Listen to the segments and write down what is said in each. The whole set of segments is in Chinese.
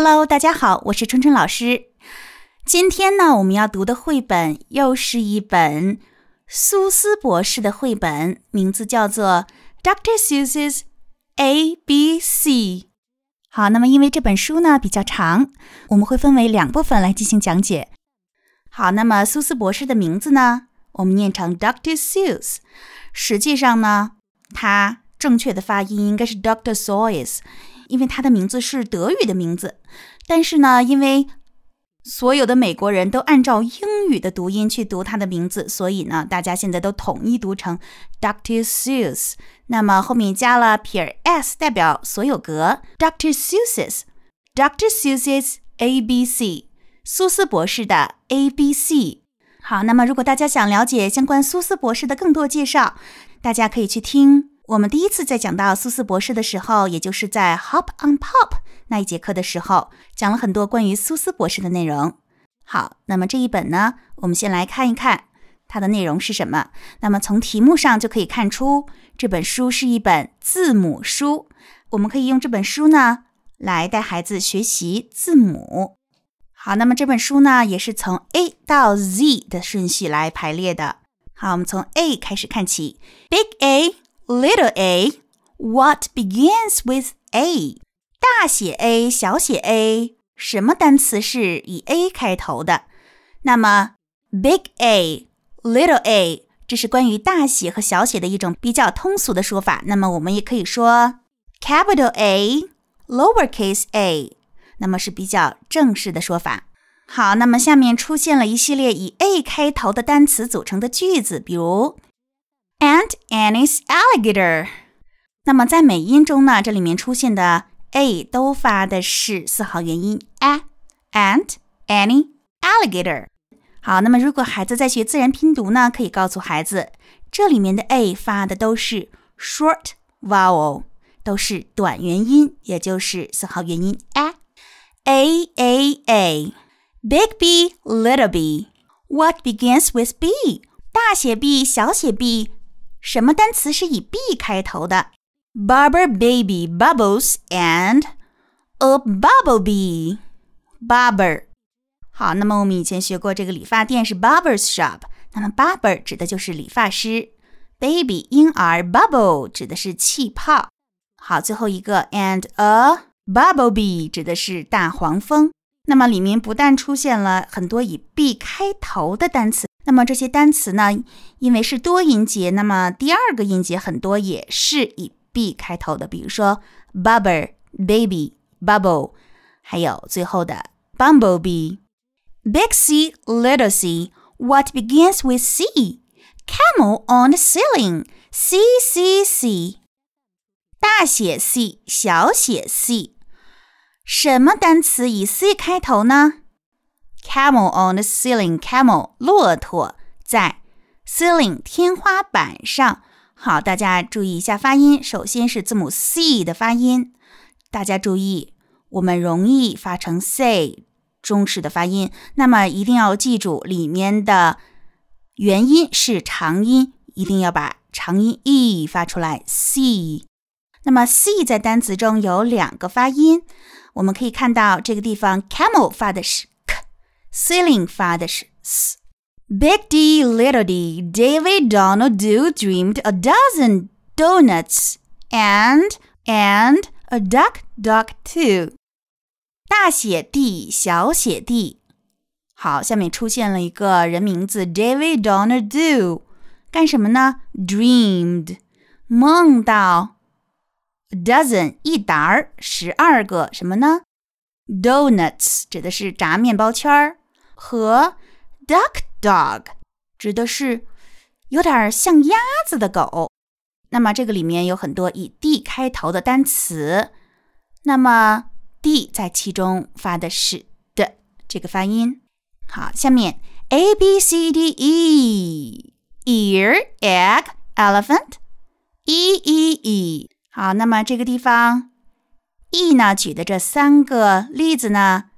Hello，大家好，我是春春老师。今天呢，我们要读的绘本又是一本苏斯博士的绘本，名字叫做《Doctor Seuss's A B C》。好，那么因为这本书呢比较长，我们会分为两部分来进行讲解。好，那么苏斯博士的名字呢，我们念成 Doctor Seuss。实际上呢，他正确的发音应该是 Doctor Seuss，。因为他的名字是德语的名字，但是呢，因为所有的美国人都按照英语的读音去读他的名字，所以呢，大家现在都统一读成 Dr. Seuss。那么后面加了撇 s，代表所有格，Dr. Seuss's，Dr. Seuss A B C，苏斯博士的 A B C。好，那么如果大家想了解相关苏斯博士的更多介绍，大家可以去听。我们第一次在讲到苏斯博士的时候，也就是在 Hop on Pop 那一节课的时候，讲了很多关于苏斯博士的内容。好，那么这一本呢，我们先来看一看它的内容是什么。那么从题目上就可以看出，这本书是一本字母书。我们可以用这本书呢来带孩子学习字母。好，那么这本书呢也是从 A 到 Z 的顺序来排列的。好，我们从 A 开始看起，Big A。Little a, what begins with a? 大写 A，小写 a，什么单词是以 a 开头的？那么，big A, little a，这是关于大写和小写的一种比较通俗的说法。那么我们也可以说 capital A, lowercase a，那么是比较正式的说法。好，那么下面出现了一系列以 a 开头的单词组成的句子，比如。Aunt Annie's alligator。那么在美音中呢，这里面出现的 a 都发的是四号元音 a。Aunt Annie alligator。好，那么如果孩子在学自然拼读呢，可以告诉孩子，这里面的 a 发的都是 short vowel，都是短元音，也就是四号元音 a。A A A。Big B, little b. What begins with B? 大写 B，小写 B。 什么单词是以 b 开头的？Barber baby bubbles and a bubble bee, Barber。好，那么我们以前学过，这个理发店是 barber's shop。那么 barber 指的就是理发师，baby 婴儿，bubble 指的是气泡。好，最后一个 and a bubble bee 指的是大黄蜂。那么里面不但出现了很多以 b 开头的单词。那么这些单词呢，因为是多音节，那么第二个音节很多也是以 b 开头的，比如说 bubble、baby、bubble，还有最后的 bumblebee。Big C, little C, what begins with C? Camel on the ceiling, C C C。大写 C，小写 C，什么单词以 C 开头呢？Camel on the ceiling. Camel 骆驼在 ceiling 天花板上。好，大家注意一下发音。首先是字母 c 的发音，大家注意，我们容易发成 say 中式的发音。那么一定要记住，里面的元音是长音，一定要把长音 e 发出来。c。那么 c 在单词中有两个发音，我们可以看到这个地方 camel 发的是。Ceiling 发的是 s。Big D, Little D, David, Donald, Do dreamed a dozen donuts and and a duck, duck too. 大写 D，小写 D。好，下面出现了一个人名字 David, Donald, Do，干什么呢？Dreamed，梦到。A dozen 一沓儿，十二个什么呢？Donuts 指的是炸面包圈儿。 和 duck dog 指的是有点像鸭子的狗。那么这个里面有很多以 d 开头的单词，那么 d 在其中发的是的这个发音。好，下面 a b c d e ear egg elephant e e e 好，那么这个地方 e 呢举的这三个例子呢，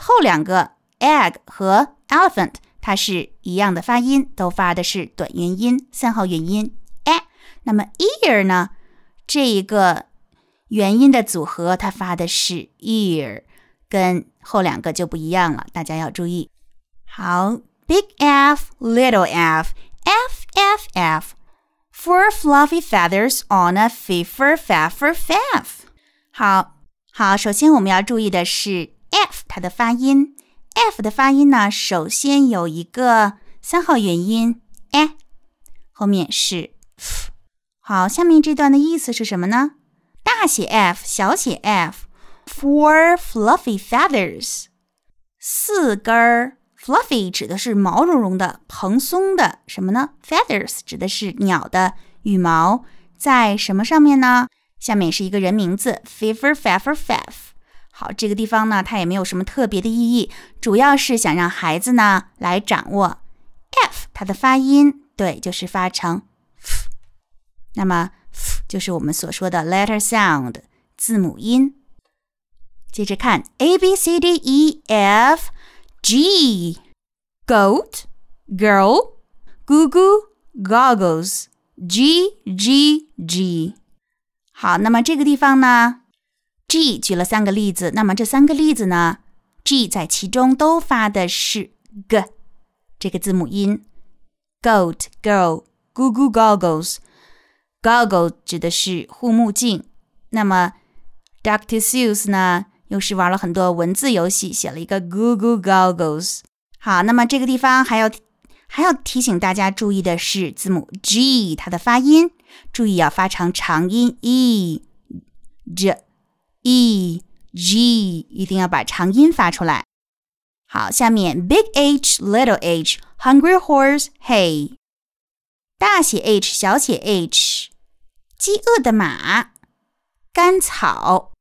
后两个。Egg 和 elephant 它是一样的发音，都发的是短元音三号元音 a。那么 ear 呢？这一个元音的组合，它发的是 ear。跟后两个就不一样了，大家要注意。好，big F, little f, f f f, four fluffy feathers on a fiffer faffer faff。好好，首先我们要注意的是 f 它的发音。F 的发音呢，首先有一个三号元音 a，后面是 f。好，下面这段的意思是什么呢？大写 F，小写 F，four fluffy feathers，四根儿 fluffy 指的是毛茸茸的、蓬松的什么呢？feathers 指的是鸟的羽毛，在什么上面呢？下面是一个人名字 f i f 好，这个地方呢，它也没有什么特别的意义，主要是想让孩子呢来掌握 F 它的发音，对，就是发成 f，。那么 f 就是我们所说的 letter sound 字母音。接着看 A B C D E F G goat girl goo goo goggles G G G。好，那么这个地方呢，G 举了三个例子，那么这三个例子呢，G 在其中都发的是 g 这个字母音，goat girl, Google goggles, goggles 指的是护目镜，那么 Dr. Seuss 呢，又是玩了很多文字游戏，写了一个 Google Goggles。好，那么这个地方还要还要提醒大家注意的是字母 G 它的发音，注意要发成长音 e，j e g，一定要把长音发出来。好，下面 Big H Little H Hungry Horse Hey，大写 H 小写 h。饥饿的马，甘草。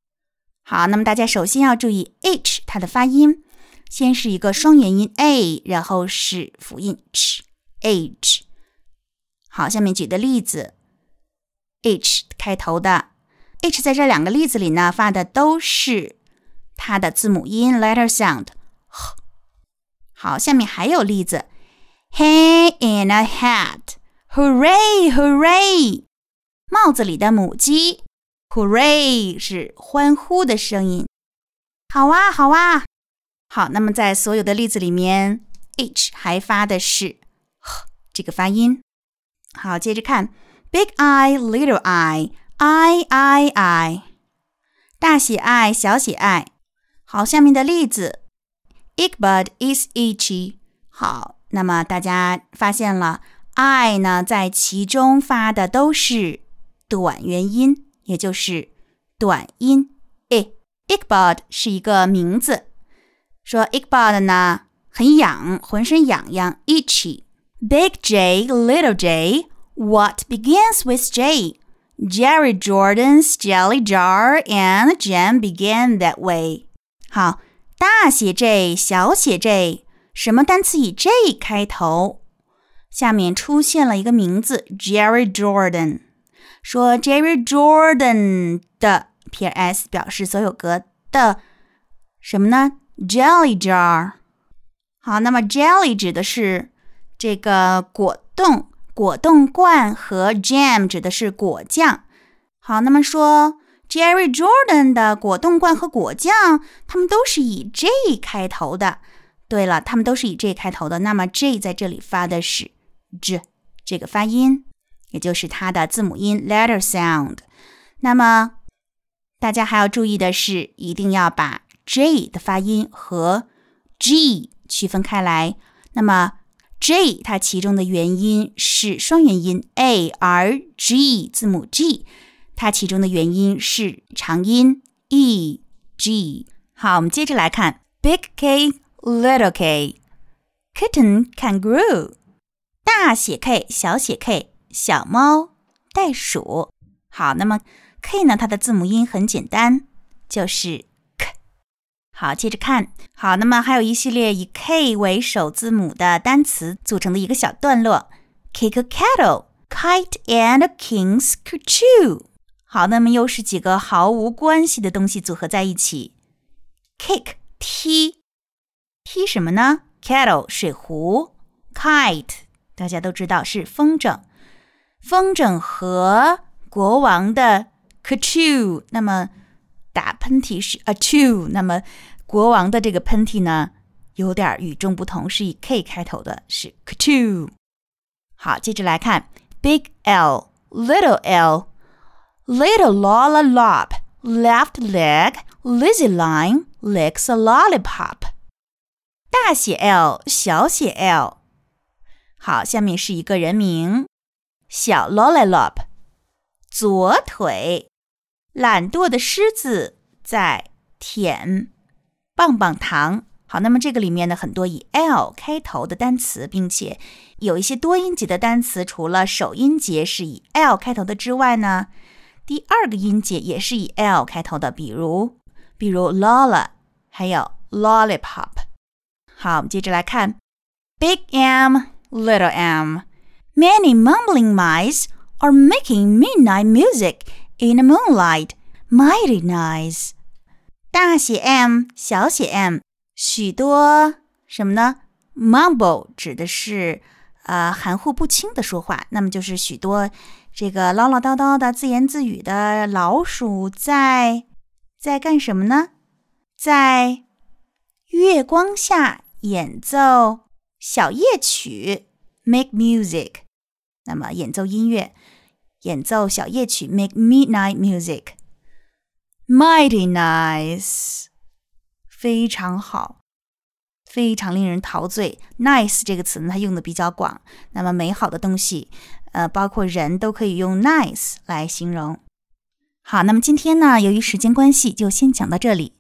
好，那么大家首先要注意 h 它的发音，先是一个双元音 a，然后是辅音 H H。好，下面举的例子，h 开头的 h，在这两个例子里呢，发的都是它的字母音 letter sound。好，下面还有例子，Hay in a hat，hooray，hooray。帽子里的母鸡，Hooray 是欢呼的声音。好啊，好啊，好。那么在所有的例子里面，H 还发的是这个发音。好，接着看，Big eye，little eye I I，大写 I 小写 I。好，下面的例子，Ichabod is itchy。好，那么大家发现了，I 呢在其中发的都是。短元音，也就是短音 i。Ichabod 是一个名字，说 Ichabod 呢很痒，浑身痒痒，itchy。Big J, Little J, what begins with J? Jerry Jordan's jelly jar and jam began that way. 好，大写 J，小写 J，什么单词以 J 开头？下面出现了一个名字，Jerry Jordan。说 Jerry Jordan 的 P.S. 表示所有格的什么呢？Jelly jar。好，那么 jelly 指的是这个果冻， 果冻罐和 jam 指的是果酱。好，那么说 Jerry Jordan 的果冻罐和果酱，它们都是以 J 开头的。对了，它们都是以 J 开头的。那么 J 在这里发的是 J 这个发音。也就是它的字母音 letter sound。那么大家还要注意的是，一定要把 J 的发音和 G 区分开来。那么 J 它其中的元音是双元音 a r g 字母 G 它其中的元音是长音 e g。好，我们接着来看 Big K Little K，Kitten Kangaroo，大写 K 小写 k。小猫、袋鼠。好，那么 K 呢？它的字母音很简单，就是。好，接着看。好，那么还有一系列以 K 为首字母的单词组成的一个小段落：Kick a kettle, kite and a king's kerchief。好，那么又是几个毫无关系的东西组合在一起：Kick 踢，踢什么呢？Kettle 水壶，Kite 大家都知道是风筝。风筝和国王的 k a c h o o 那么打喷嚏是 a c h o o 那么 国王的这个喷嚏呢，有点与众不同，是以 K 开头的，是 K2。好，接着来看 Big L Little L Little Lola Lop Left leg Lizzie line licks a lollipop。大写 L 小写 L。好，下面是一个人名，小 Lollipop。左腿， 懒惰的狮子在舔棒棒糖。好，那么这个里面呢，很多以 L 开头的单词，并且有一些多音节的单词，除了首音节是以 L 开头的之外呢，第二个音节也是以 L 开头的，比如比如 Lola，还有 Lollipop。好，我们接着来看 Big M, Little M. Many mumbling mice are making midnight music in the moonlight. Mighty nice. 大写 M，小写 m，许多什么呢？Mumble 指的是呃含糊不清的说话，那么就是许多这个唠唠叨叨的自言自语的老鼠在在干什么呢？在月光下演奏小夜曲，make music。那么演奏音乐。演奏小夜曲，make midnight music，mighty nice，非常好，非常令人陶醉。nice 这个词呢，它用的比较广。那么美好的东西，呃，包括人都可以用 nice 来形容。好，那么今天呢，由于时间关系，就先讲到这里。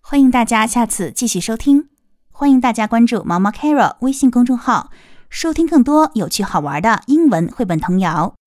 欢迎大家下次继续收听。欢迎大家关注毛毛 Carol 微信公众号，收听更多有趣好玩的英文绘本童谣。